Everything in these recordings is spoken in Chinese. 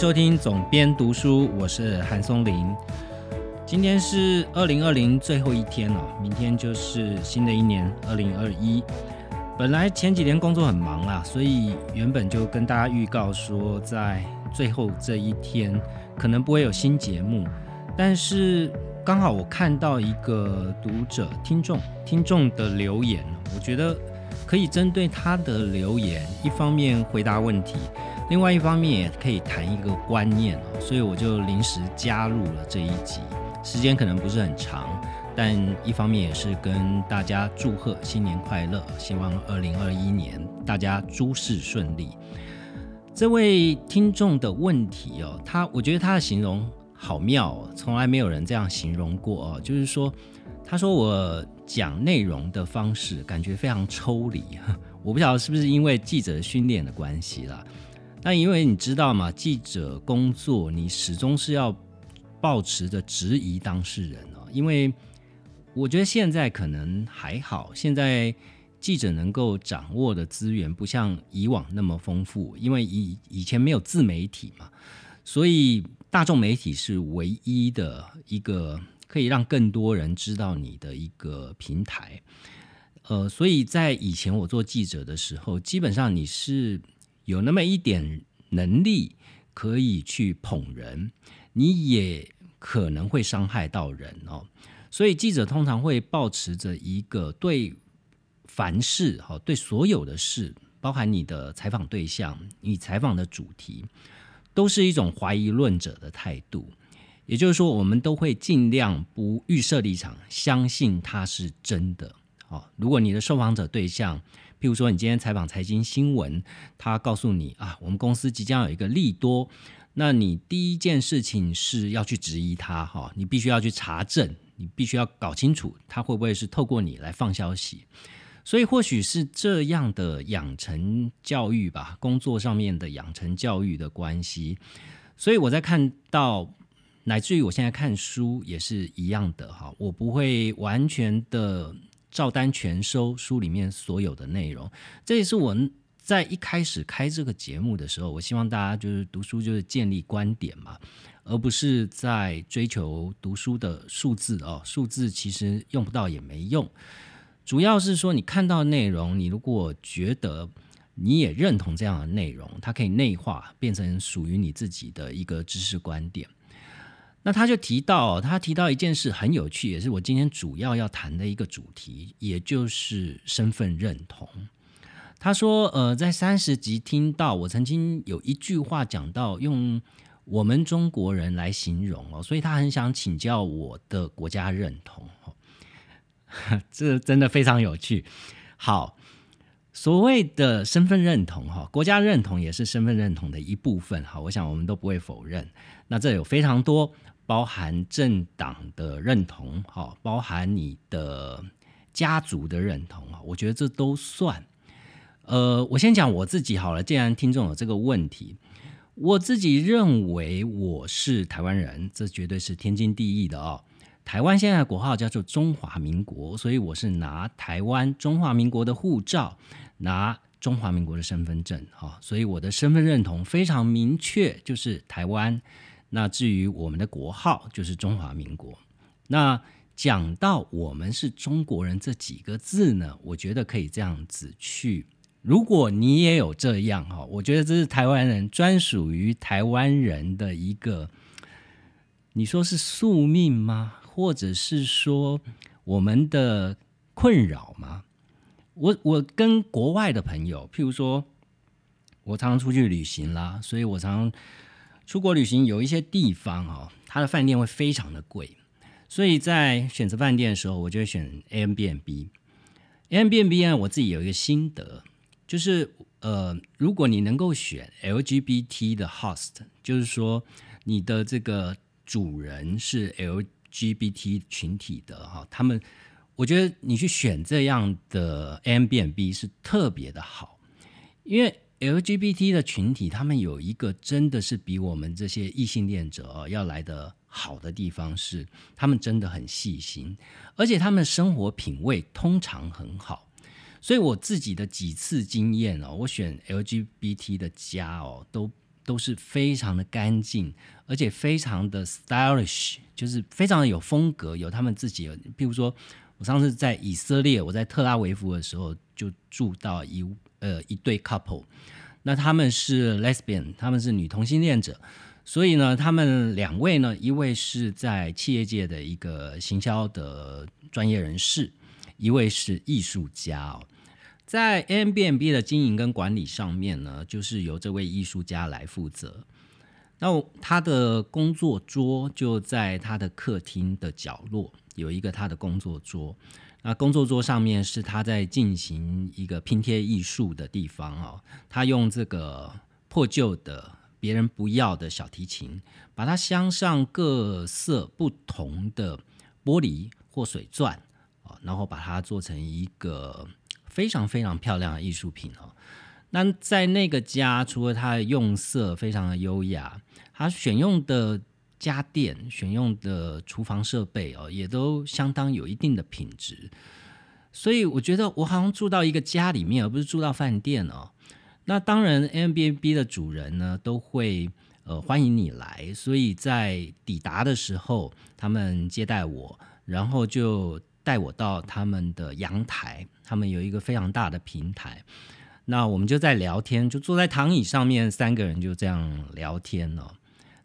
收听总编读书，我是韩松林。今天是二零二零最后一天了，明天就是新的一年二零二一。本来前几天工作很忙啊，所以原本就跟大家预告说，在最后这一天可能不会有新节目。但是刚好我看到一个读者、听众、听众的留言，我觉得可以针对他的留言，一方面回答问题。另外一方面也可以谈一个观念哦，所以我就临时加入了这一集，时间可能不是很长，但一方面也是跟大家祝贺新年快乐，希望二零二一年大家诸事顺利。这位听众的问题哦，他我觉得他的形容好妙，从来没有人这样形容过哦，就是说，他说我讲内容的方式感觉非常抽离，我不晓得是不是因为记者训练的关系啦。那因为你知道嘛，记者工作你始终是要保持着质疑当事人哦。因为我觉得现在可能还好，现在记者能够掌握的资源不像以往那么丰富，因为以以前没有自媒体嘛，所以大众媒体是唯一的一个可以让更多人知道你的一个平台。呃，所以在以前我做记者的时候，基本上你是。有那么一点能力可以去捧人，你也可能会伤害到人哦。所以记者通常会保持着一个对凡事哈，对所有的事，包含你的采访对象、你采访的主题，都是一种怀疑论者的态度。也就是说，我们都会尽量不预设立场，相信它是真的。哦，如果你的受访者对象，譬如说，你今天采访财经新闻，他告诉你啊，我们公司即将有一个利多，那你第一件事情是要去质疑他哈，你必须要去查证，你必须要搞清楚他会不会是透过你来放消息，所以或许是这样的养成教育吧，工作上面的养成教育的关系，所以我在看到，乃至于我现在看书也是一样的哈，我不会完全的。照单全收书里面所有的内容，这也是我在一开始开这个节目的时候，我希望大家就是读书就是建立观点嘛，而不是在追求读书的数字哦，数字其实用不到也没用，主要是说你看到内容，你如果觉得你也认同这样的内容，它可以内化变成属于你自己的一个知识观点。那他就提到，他提到一件事很有趣，也是我今天主要要谈的一个主题，也就是身份认同。他说，呃，在三十集听到我曾经有一句话讲到，用我们中国人来形容哦，所以他很想请教我的国家认同。这真的非常有趣。好，所谓的身份认同哈，国家认同也是身份认同的一部分。好，我想我们都不会否认。那这有非常多。包含政党的认同，哈，包含你的家族的认同啊，我觉得这都算。呃，我先讲我自己好了。既然听众有这个问题，我自己认为我是台湾人，这绝对是天经地义的哦。台湾现在的国号叫做中华民国，所以我是拿台湾中华民国的护照，拿中华民国的身份证，哈，所以我的身份认同非常明确，就是台湾。那至于我们的国号就是中华民国。那讲到我们是中国人这几个字呢，我觉得可以这样子去。如果你也有这样哈，我觉得这是台湾人专属于台湾人的一个，你说是宿命吗？或者是说我们的困扰吗？我我跟国外的朋友，譬如说，我常常出去旅行啦，所以我常。出国旅行有一些地方哦，它的饭店会非常的贵，所以在选择饭店的时候，我就会选 A M B N B。A M B N B 呢，我自己有一个心得，就是呃，如果你能够选 L G B T 的 host，就是说你的这个主人是 L G B T 群体的哈，他们，我觉得你去选这样的 A M B N B 是特别的好，因为。LGBT 的群体，他们有一个真的是比我们这些异性恋者要来的好的地方是，他们真的很细心，而且他们生活品味通常很好。所以我自己的几次经验哦，我选 LGBT 的家哦，都都是非常的干净，而且非常的 stylish，就是非常的有风格，有他们自己。譬如说，我上次在以色列，我在特拉维夫的时候，就住到一呃一对 couple，那他们是 lesbian，他们是女同性恋者。所以呢，他们两位呢，一位是在企业界的一个行销的专业人士，一位是艺术家哦。在 M B N B 的经营跟管理上面呢，就是由这位艺术家来负责。那他的工作桌就在他的客厅的角落，有一个他的工作桌。那工作桌上面是他在进行一个拼贴艺术的地方哦。他用这个破旧的。别人不要的小提琴，把它镶上各色不同的玻璃或水钻啊，然后把它做成一个非常非常漂亮的艺术品哦。那在那个家，除了它的用色非常的优雅，它选用的家电、选用的厨房设备哦，也都相当有一定的品质。所以我觉得我好像住到一个家里面，而不是住到饭店哦。那当然，M B N B 的主人呢都会呃欢迎你来，所以在抵达的时候，他们接待我，然后就带我到他们的阳台，他们有一个非常大的平台，那我们就在聊天，就坐在躺椅上面，三个人就这样聊天了。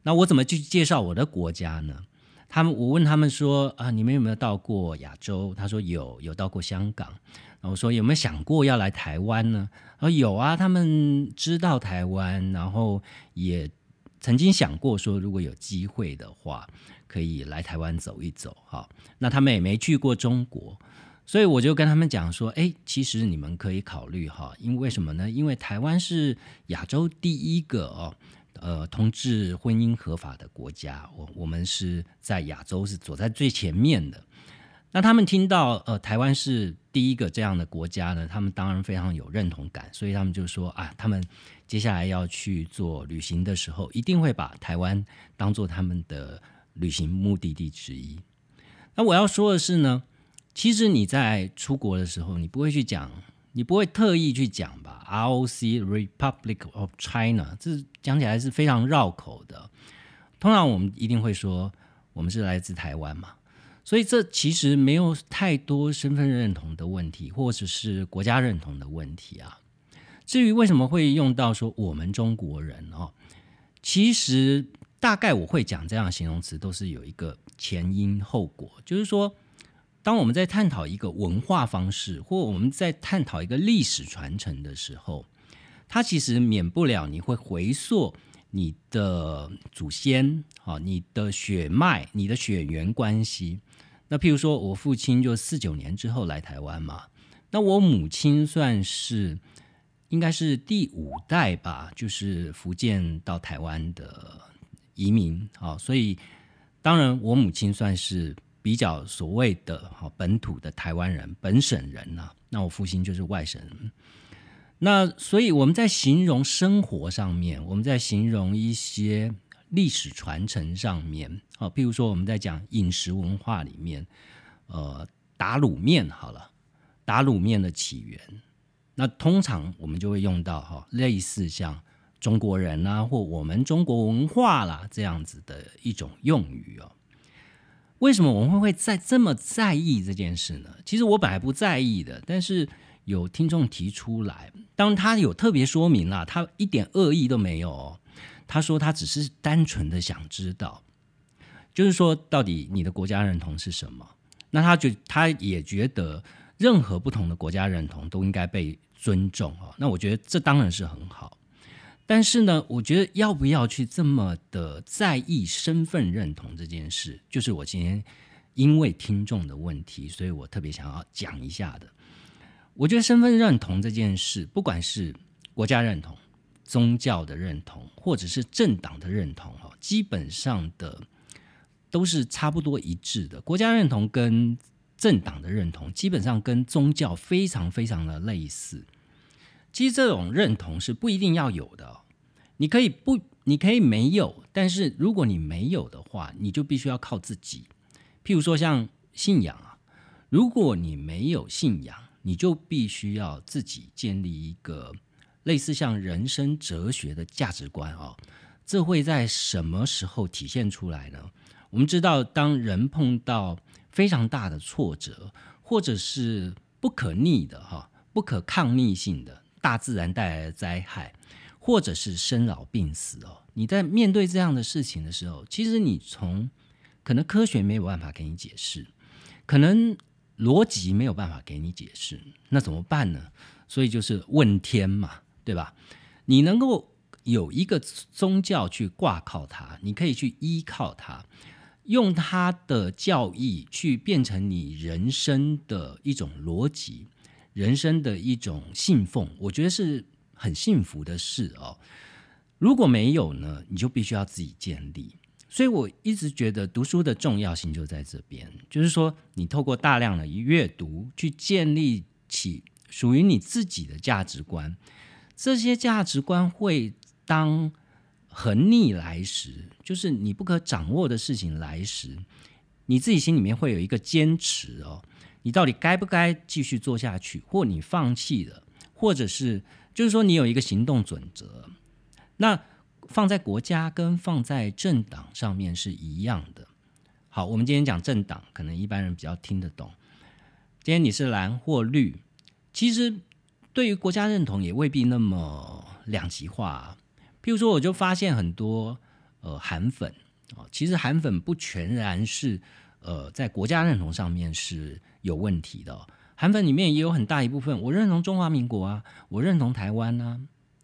那我怎么去介绍我的国家呢？他们我问他们说啊，你们有没有到过亚洲？他说有，有到过香港。我说有没有想过要来台湾呢？啊，有啊，他们知道台湾，然后也曾经想过说，如果有机会的话，可以来台湾走一走。哈，那他们也没去过中国，所以我就跟他们讲说，哎，其实你们可以考虑哈，因为什么呢？因为台湾是亚洲第一个哦，呃，同志婚姻合法的国家，我我们是在亚洲是走在最前面的。那他们听到呃台湾是第一个这样的国家呢，他们当然非常有认同感，所以他们就说啊，他们接下来要去做旅行的时候，一定会把台湾当做他们的旅行目的地之一。那我要说的是呢，其实你在出国的时候，你不会去讲，你不会特意去讲吧？ROC Republic of China，这讲起来是非常绕口的。通常我们一定会说，我们是来自台湾嘛。所以这其实没有太多身份认同的问题，或者是国家认同的问题啊。至于为什么会用到说我们中国人哦，其实大概我会讲这样的形容词，都是有一个前因后果。就是说，当我们在探讨一个文化方式，或我们在探讨一个历史传承的时候，它其实免不了你会回溯你的祖先啊，你的血脉，你的血缘关系。那譬如说，我父亲就四九年之后来台湾嘛，那我母亲算是应该是第五代吧，就是福建到台湾的移民啊，所以当然我母亲算是比较所谓的哈本土的台湾人、本省人呐，那我父亲就是外省人。那所以我们在形容生活上面，我们在形容一些。历史传承上面，好，譬如说我们在讲饮食文化里面，呃，打卤面好了，打卤面的起源，那通常我们就会用到哈，类似像中国人啊，或我们中国文化啦这样子的一种用语哦。为什么我们会在这么在意这件事呢？其实我本来不在意的，但是有听众提出来，当他有特别说明啦，他一点恶意都没有。他说：“他只是单纯的想知道，就是说，到底你的国家认同是什么？那他就他也觉得，任何不同的国家认同都应该被尊重啊。那我觉得这当然是很好，但是呢，我觉得要不要去这么的在意身份认同这件事，就是我今天因为听众的问题，所以我特别想要讲一下的。我觉得身份认同这件事，不管是国家认同。”宗教的认同，或者是政党的认同，哈，基本上的都是差不多一致的。国家认同跟政党的认同，基本上跟宗教非常非常的类似。其实这种认同是不一定要有的，你可以不，你可以没有，但是如果你没有的话，你就必须要靠自己。譬如说像信仰啊，如果你没有信仰，你就必须要自己建立一个。类似像人生哲学的价值观哦，这会在什么时候体现出来呢？我们知道，当人碰到非常大的挫折，或者是不可逆的哈、不可抗逆性的大自然带来的灾害，或者是生老病死哦，你在面对这样的事情的时候，其实你从可能科学没有办法给你解释，可能逻辑没有办法给你解释，那怎么办呢？所以就是问天嘛，对吧？你能够有一个宗教去挂靠它，你可以去依靠它，用它的教义去变成你人生的一种逻辑，人生的一种信奉，我觉得是很幸福的事哦。如果没有呢，你就必须要自己建立。所以我一直觉得读书的重要性就在这边，就是说你透过大量的阅读去建立起属于你自己的价值观，这些价值观会当横逆来时，就是你不可掌握的事情来时，你自己心里面会有一个坚持哦，你到底该不该继续做下去，或你放弃了，或者是就是说你有一个行动准则，那。放在国家跟放在政党上面是一样的。好，我们今天讲政党，可能一般人比较听得懂。今天你是蓝或绿，其实对于国家认同也未必那么两极化。譬如说，我就发现很多呃韩粉啊，其实韩粉不全然是呃在国家认同上面是有问题的。韩粉里面也有很大一部分，我认同中华民国啊，我认同台湾啊。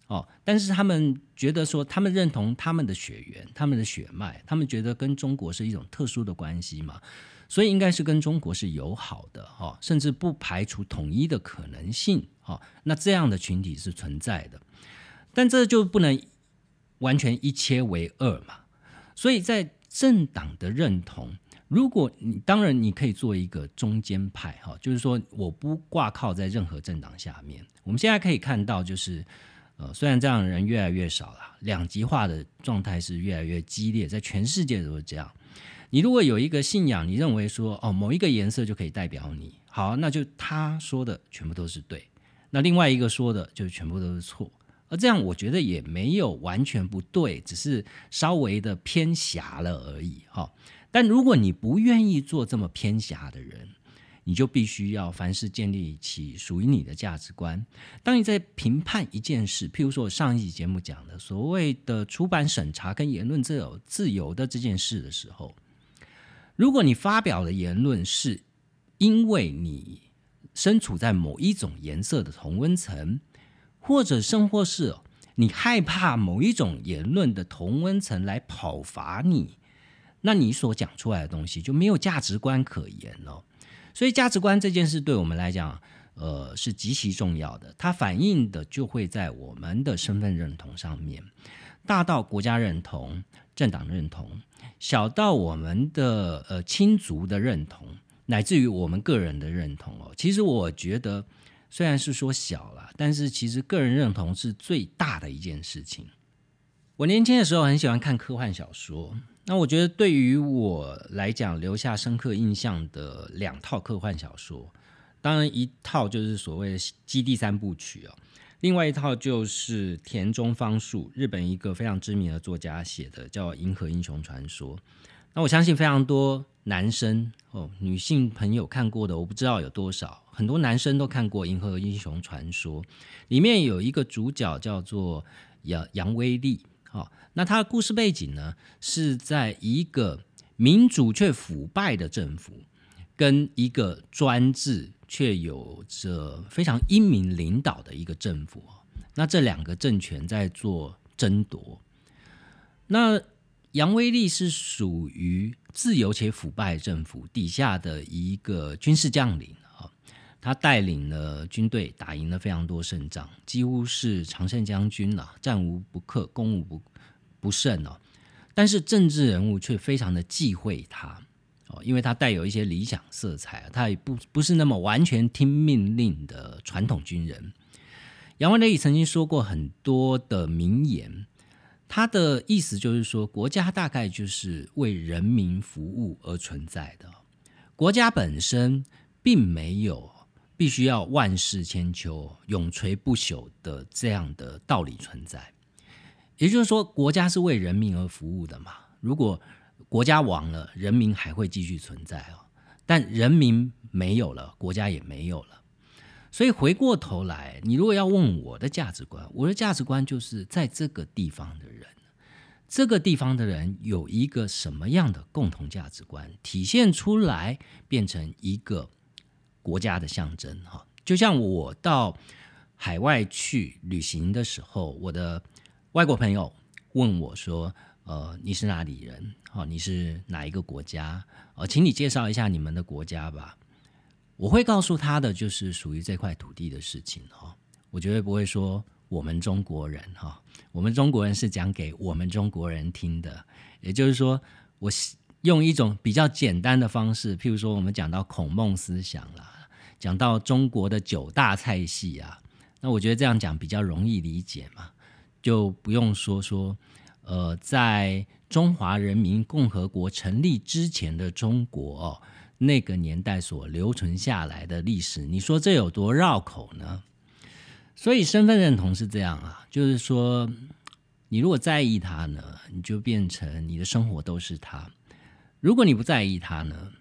哦，但是他们觉得说，他们认同他们的血缘、他们的血脉，他们觉得跟中国是一种特殊的关系嘛，所以应该是跟中国是友好的哦，甚至不排除统一的可能性哦。那这样的群体是存在的，但这就不能完全一切为二嘛。所以在政党的认同，如果你当然你可以做一个中间派哈，就是说我不挂靠在任何政党下面。我们现在可以看到就是。呃，虽然这样的人越来越少了，两极化的状态是越来越激烈，在全世界都是这样。你如果有一个信仰，你认为说哦，某一个颜色就可以代表你，好，那就他说的全部都是对，那另外一个说的就全部都是错。而这样我觉得也没有完全不对，只是稍微的偏狭了而已哈。但如果你不愿意做这么偏狭的人，你就必须要凡事建立起属于你的价值观。当你在评判一件事，譬如说我上一集节目讲的所谓的出版审查跟言论自由自由的这件事的时候，如果你发表的言论是因为你身处在某一种颜色的同温层，或者甚或是你害怕某一种言论的同温层来讨伐你，那你所讲出来的东西就没有价值观可言了。所以价值观这件事对我们来讲，呃，是极其重要的。它反映的就会在我们的身份认同上面，大到国家认同、政党认同，小到我们的呃亲族的认同，乃至于我们个人的认同哦。其实我觉得，虽然是说小了，但是其实个人认同是最大的一件事情。我年轻的时候很喜欢看科幻小说。那我觉得对于我来讲，留下深刻印象的两套科幻小说，当然一套就是所谓的《基地三部曲》哦，另外一套就是田中芳树，日本一个非常知名的作家写的，叫《银河英雄传说》。那我相信非常多男生哦，女性朋友看过的，我不知道有多少，很多男生都看过《银河英雄传说》，里面有一个主角叫做杨杨威利。好，那他的故事背景呢，是在一个民主却腐败的政府，跟一个专制却有着非常英明领导的一个政府。那这两个政权在做争夺。那杨威利是属于自由且腐败政府底下的一个军事将领。他带领了军队，打赢了非常多胜仗，几乎是常胜将军了，战无不克，攻无不不胜哦。但是政治人物却非常的忌讳他哦，因为他带有一些理想色彩，他也不不是那么完全听命令的传统军人。杨万雷曾经说过很多的名言，他的意思就是说，国家大概就是为人民服务而存在的，国家本身并没有。必须要万世千秋、永垂不朽的这样的道理存在。也就是说，国家是为人民而服务的嘛。如果国家亡了，人民还会继续存在哦。但人民没有了，国家也没有了。所以回过头来，你如果要问我的价值观，我的价值观就是在这个地方的人，这个地方的人有一个什么样的共同价值观，体现出来变成一个国家的象征哈。就像我到海外去旅行的时候，我的。外国朋友问我说：“呃，你是哪里人？哦，你是哪一个国家？哦，请你介绍一下你们的国家吧。”我会告诉他的就是属于这块土地的事情哈。我绝对不会说我们中国人哈，我们中国人是讲给我们中国人听的。也就是说，我用一种比较简单的方式，譬如说我们讲到孔孟思想啦，讲到中国的九大菜系啊，那我觉得这样讲比较容易理解嘛。就不用说说，呃，在中华人民共和国成立之前的中国那个年代所留存下来的历史，你说这有多绕口呢？所以身份认同是这样啊，就是说，你如果在意它呢，你就变成你的生活都是它；如果你不在意它呢，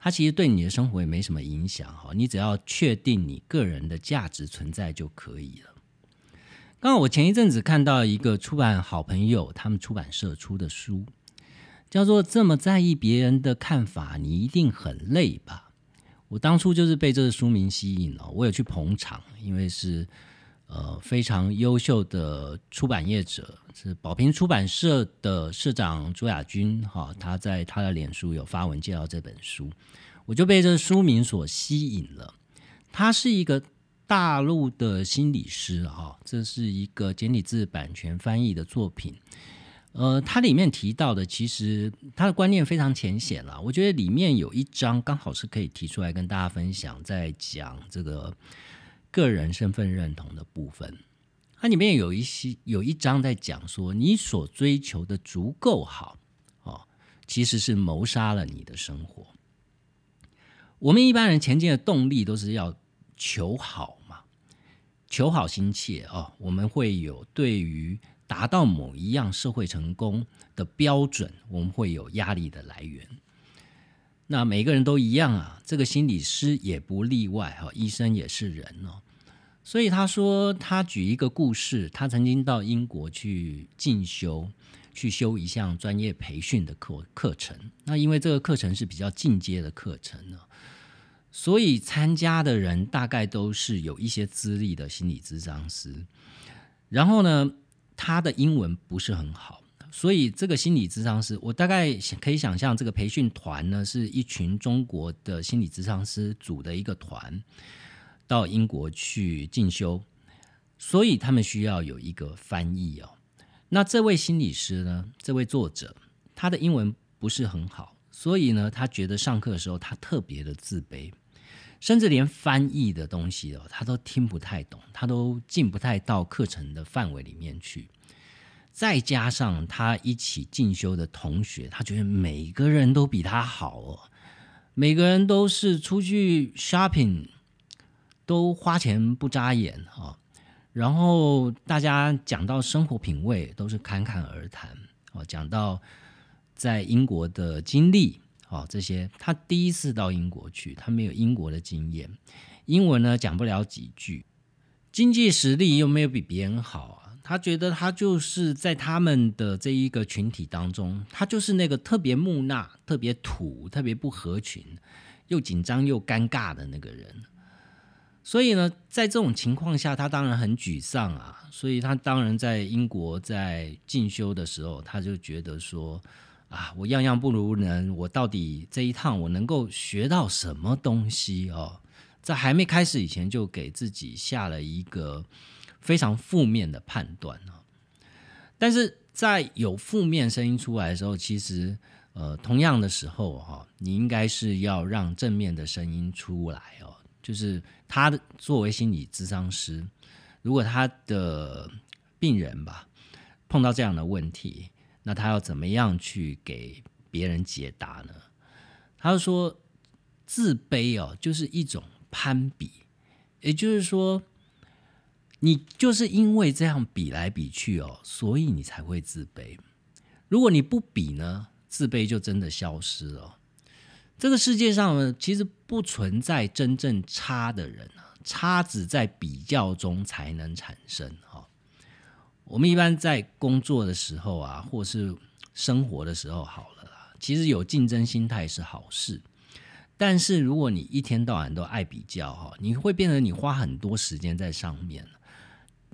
它其实对你的生活也没什么影响哈。你只要确定你个人的价值存在就可以了。刚好我前一阵子看到一个出版好朋友他们出版社出的书，叫做《这么在意别人的看法，你一定很累吧》。我当初就是被这个书名吸引了，我有去捧场，因为是呃非常优秀的出版业者，是宝瓶出版社的社长朱亚军哈，他在他的脸书有发文介绍这本书，我就被这书名所吸引了。他是一个。大陆的心理师哈，这是一个简体字版权翻译的作品。呃，它里面提到的，其实它的观念非常浅显了。我觉得里面有一章刚好是可以提出来跟大家分享，在讲这个个人身份认同的部分。它里面有一些有一章在讲说，你所追求的足够好哦，其实是谋杀了你的生活。我们一般人前进的动力都是要求好嘛。求好心切哦，我们会有对于达到某一样社会成功的标准，我们会有压力的来源。那每个人都一样啊，这个心理师也不例外哈，医生也是人哦。所以他说，他举一个故事，他曾经到英国去进修，去修一项专业培训的课课程。那因为这个课程是比较进阶的课程呢。所以参加的人大概都是有一些资历的心理咨商师，然后呢，他的英文不是很好，所以这个心理咨商师，我大概可以想象，这个培训团呢是一群中国的心理咨商师组的一个团，到英国去进修，所以他们需要有一个翻译哦。那这位心理师呢，这位作者，他的英文不是很好。所以呢，他觉得上课的时候他特别的自卑，甚至连翻译的东西哦，他都听不太懂，他都进不太到课程的范围里面去。再加上他一起进修的同学，他觉得每个人都比他好哦，每个人都是出去 shopping 都花钱不眨眼啊，然后大家讲到生活品味都是侃侃而谈哦，讲到。在英国的经历，哦，这些他第一次到英国去，他没有英国的经验，英文呢讲不了几句，经济实力又没有比别人好啊，他觉得他就是在他们的这一个群体当中，他就是那个特别木讷、特别土、特别不合群、又紧张又尴尬的那个人。所以呢，在这种情况下，他当然很沮丧啊。所以他当然在英国在进修的时候，他就觉得说。啊，我样样不如人，我到底这一趟我能够学到什么东西哦？在还没开始以前，就给自己下了一个非常负面的判断啊。但是在有负面声音出来的时候，其实呃，同样的时候哈，你应该是要让正面的声音出来哦。就是他的作为心理咨商师，如果他的病人吧碰到这样的问题。那他要怎么样去给别人解答呢？他说：“自卑哦，就是一种攀比，也就是说，你就是因为这样比来比去哦，所以你才会自卑。如果你不比呢，自卑就真的消失了。这个世界上呢，其实不存在真正差的人啊，差只在比较中才能产生哈。我们一般在工作的时候啊，或是生活的时候，好了啦，其实有竞争心态是好事。但是如果你一天到晚都爱比较哈，你会变得你花很多时间在上面，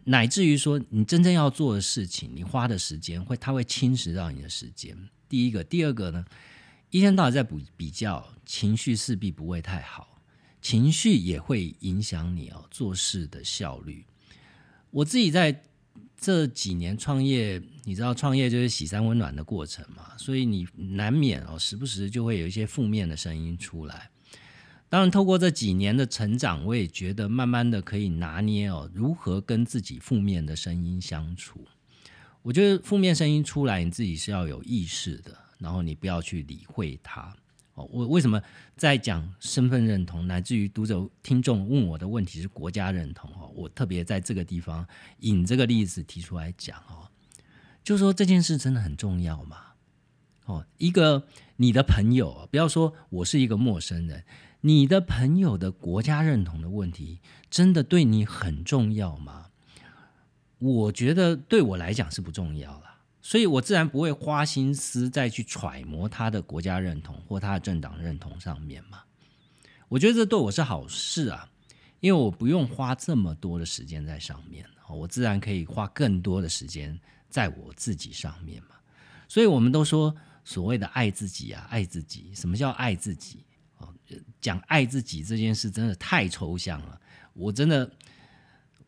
乃至于说你真正要做的事情，你花的时间会它会侵蚀到你的时间。第一个，第二个呢，一天到晚在比比较，情绪势必不会太好，情绪也会影响你哦做事的效率。我自己在这几年创业。你知道创业就是喜三温暖的过程嘛，所以你难免哦，时不时就会有一些负面的声音出来。当然，透过这几年的成长，我也觉得慢慢的可以拿捏哦，如何跟自己负面的声音相处。我觉得负面声音出来，你自己是要有意识的，然后你不要去理会它。哦，我为什么在讲身份认同，乃至于读者听众问我的问题是国家认同哦，我特别在这个地方引这个例子提出来讲哦。就说这件事真的很重要嘛？哦，一个你的朋友，不要说我是一个陌生人，你的朋友的国家认同的问题，真的对你很重要吗？我觉得对我来讲是不重要了，所以我自然不会花心思再去揣摩他的国家认同或他的政党认同上面嘛。我觉得这对我是好事啊，因为我不用花这么多的时间在上面，我自然可以花更多的时间。在我自己上面嘛，所以我们都说所谓的爱自己啊，爱自己。什么叫爱自己？哦，讲爱自己这件事真的太抽象了。我真的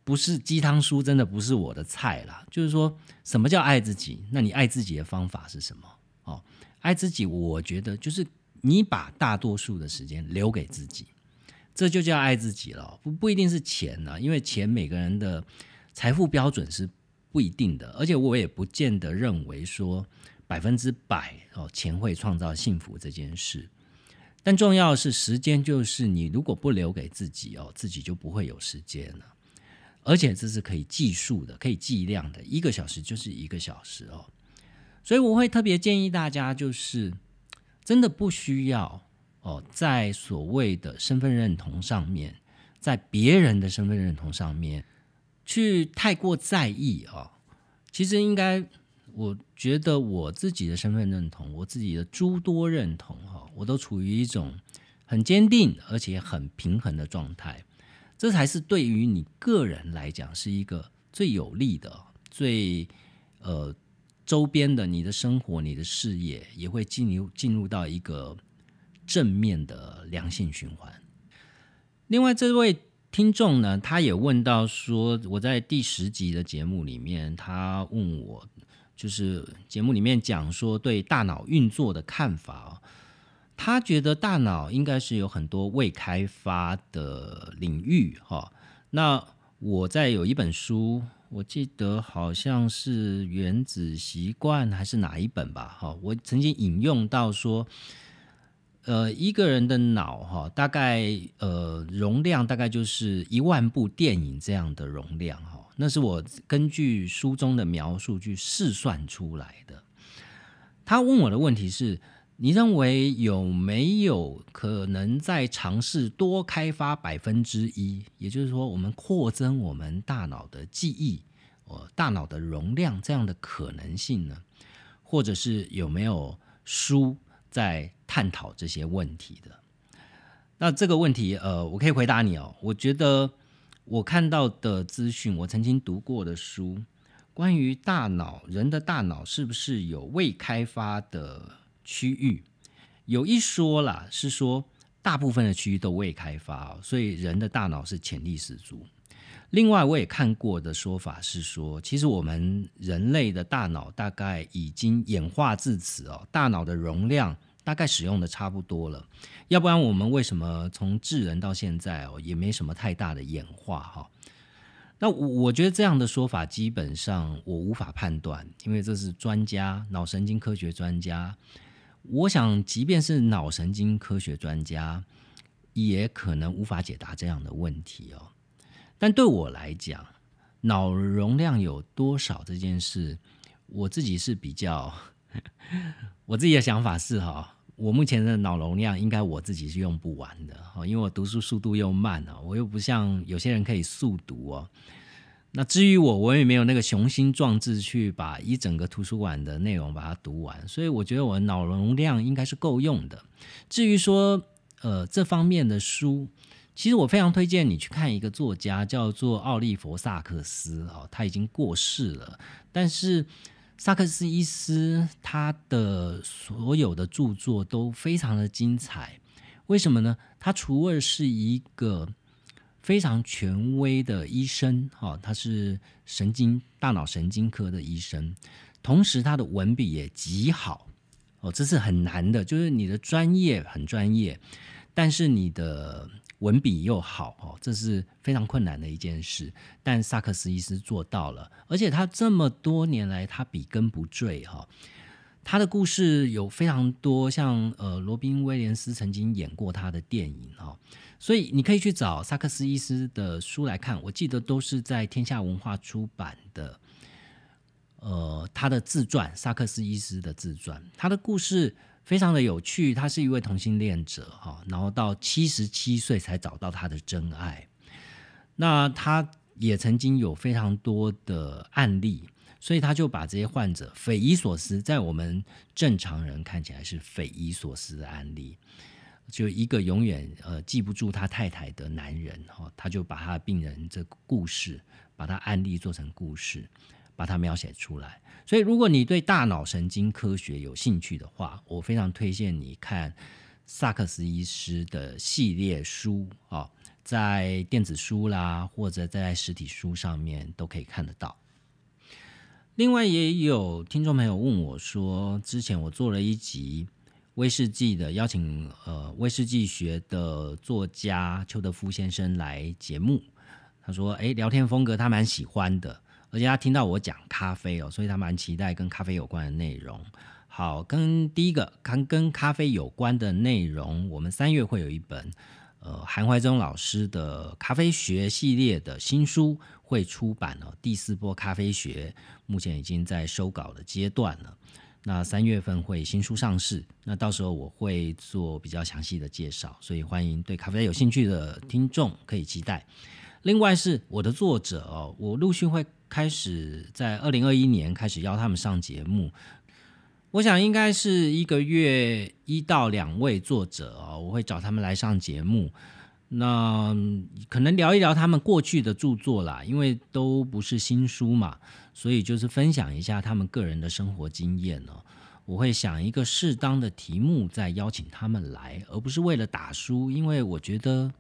不是鸡汤书，真的不是我的菜啦。就是说什么叫爱自己？那你爱自己的方法是什么？哦，爱自己，我觉得就是你把大多数的时间留给自己，这就叫爱自己了。不不一定是钱呢，因为钱每个人的财富标准是。不一定的，而且我也不见得认为说百分之百哦，钱会创造幸福这件事。但重要的是时间，就是你如果不留给自己哦，自己就不会有时间了。而且这是可以计数的，可以计量的，一个小时就是一个小时哦。所以我会特别建议大家，就是真的不需要哦，在所谓的身份认同上面，在别人的身份认同上面。去太过在意啊，其实应该，我觉得我自己的身份认同，我自己的诸多认同哈，我都处于一种很坚定而且很平衡的状态，这才是对于你个人来讲是一个最有利的、最呃周边的你的生活、你的事业也会进入进入到一个正面的良性循环。另外这位。听众呢，他也问到说，我在第十集的节目里面，他问我，就是节目里面讲说对大脑运作的看法哦。他觉得大脑应该是有很多未开发的领域哈。那我在有一本书，我记得好像是《原子习惯》还是哪一本吧？哈，我曾经引用到说。呃，一个人的脑哈，大概呃容量大概就是一万部电影这样的容量哈，那是我根据书中的描述去试算出来的。他问我的问题是：你认为有没有可能在尝试多开发百分之一？也就是说，我们扩增我们大脑的记忆，呃，大脑的容量这样的可能性呢？或者是有没有书？在探讨这些问题的，那这个问题，呃，我可以回答你哦。我觉得我看到的资讯，我曾经读过的书，关于大脑，人的大脑是不是有未开发的区域？有一说啦，是说大部分的区域都未开发哦，所以人的大脑是潜力十足。另外，我也看过的说法是说，其实我们人类的大脑大概已经演化至此哦，大脑的容量。大概使用的差不多了，要不然我们为什么从智人到现在哦也没什么太大的演化哈？那我我觉得这样的说法基本上我无法判断，因为这是专家脑神经科学专家。我想，即便是脑神经科学专家，也可能无法解答这样的问题哦。但对我来讲，脑容量有多少这件事，我自己是比较，我自己的想法是哈。我目前的脑容量应该我自己是用不完的哦，因为我读书速度又慢啊，我又不像有些人可以速读哦。那至于我，我也没有那个雄心壮志去把一整个图书馆的内容把它读完，所以我觉得我脑容量应该是够用的。至于说呃这方面的书，其实我非常推荐你去看一个作家叫做奥利弗·萨克斯哦，他已经过世了，但是。萨克斯医师他的所有的著作都非常的精彩，为什么呢？他除了是一个非常权威的医生，哈，他是神经大脑神经科的医生，同时他的文笔也极好，哦，这是很难的，就是你的专业很专业，但是你的。文笔又好哦，这是非常困难的一件事，但萨克斯医师做到了，而且他这么多年来他笔耕不坠哈，他的故事有非常多，像呃罗宾威廉斯曾经演过他的电影哈，所以你可以去找萨克斯医师的书来看，我记得都是在天下文化出版的，呃他的自传萨克斯医师的自传，他的故事。非常的有趣，他是一位同性恋者哈，然后到七十七岁才找到他的真爱。那他也曾经有非常多的案例，所以他就把这些患者匪夷所思，在我们正常人看起来是匪夷所思的案例，就一个永远呃记不住他太太的男人哈，他就把他的病人这故事，把他案例做成故事。把它描写出来。所以，如果你对大脑神经科学有兴趣的话，我非常推荐你看萨克斯医师的系列书啊，在电子书啦，或者在实体书上面都可以看得到。另外，也有听众朋友问我说，之前我做了一集威士忌的邀请，呃，威士忌学的作家邱德夫先生来节目，他说，哎，聊天风格他蛮喜欢的。而且他听到我讲咖啡哦，所以他蛮期待跟咖啡有关的内容。好，跟第一个跟跟咖啡有关的内容，我们三月会有一本呃韩怀忠老师的咖啡学系列的新书会出版哦。第四波咖啡学目前已经在收稿的阶段了，那三月份会新书上市，那到时候我会做比较详细的介绍，所以欢迎对咖啡有兴趣的听众可以期待。另外是我的作者哦，我陆续会。开始在二零二一年开始邀他们上节目，我想应该是一个月一到两位作者哦，我会找他们来上节目，那可能聊一聊他们过去的著作啦，因为都不是新书嘛，所以就是分享一下他们个人的生活经验呢。我会想一个适当的题目再邀请他们来，而不是为了打书，因为我觉得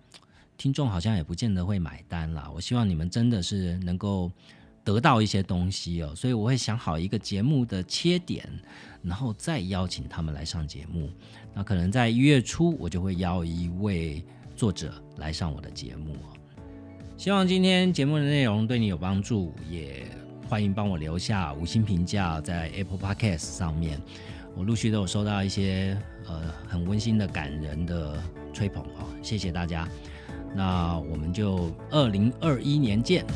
听众好像也不见得会买单啦。我希望你们真的是能够。得到一些东西哦，所以我会想好一个节目的切点，然后再邀请他们来上节目。那可能在一月初，我就会邀一位作者来上我的节目希望今天节目的内容对你有帮助，也欢迎帮我留下五星评价在 Apple Podcast 上面。我陆续都有收到一些呃很温馨的、感人的吹捧哦，谢谢大家。那我们就二零二一年见。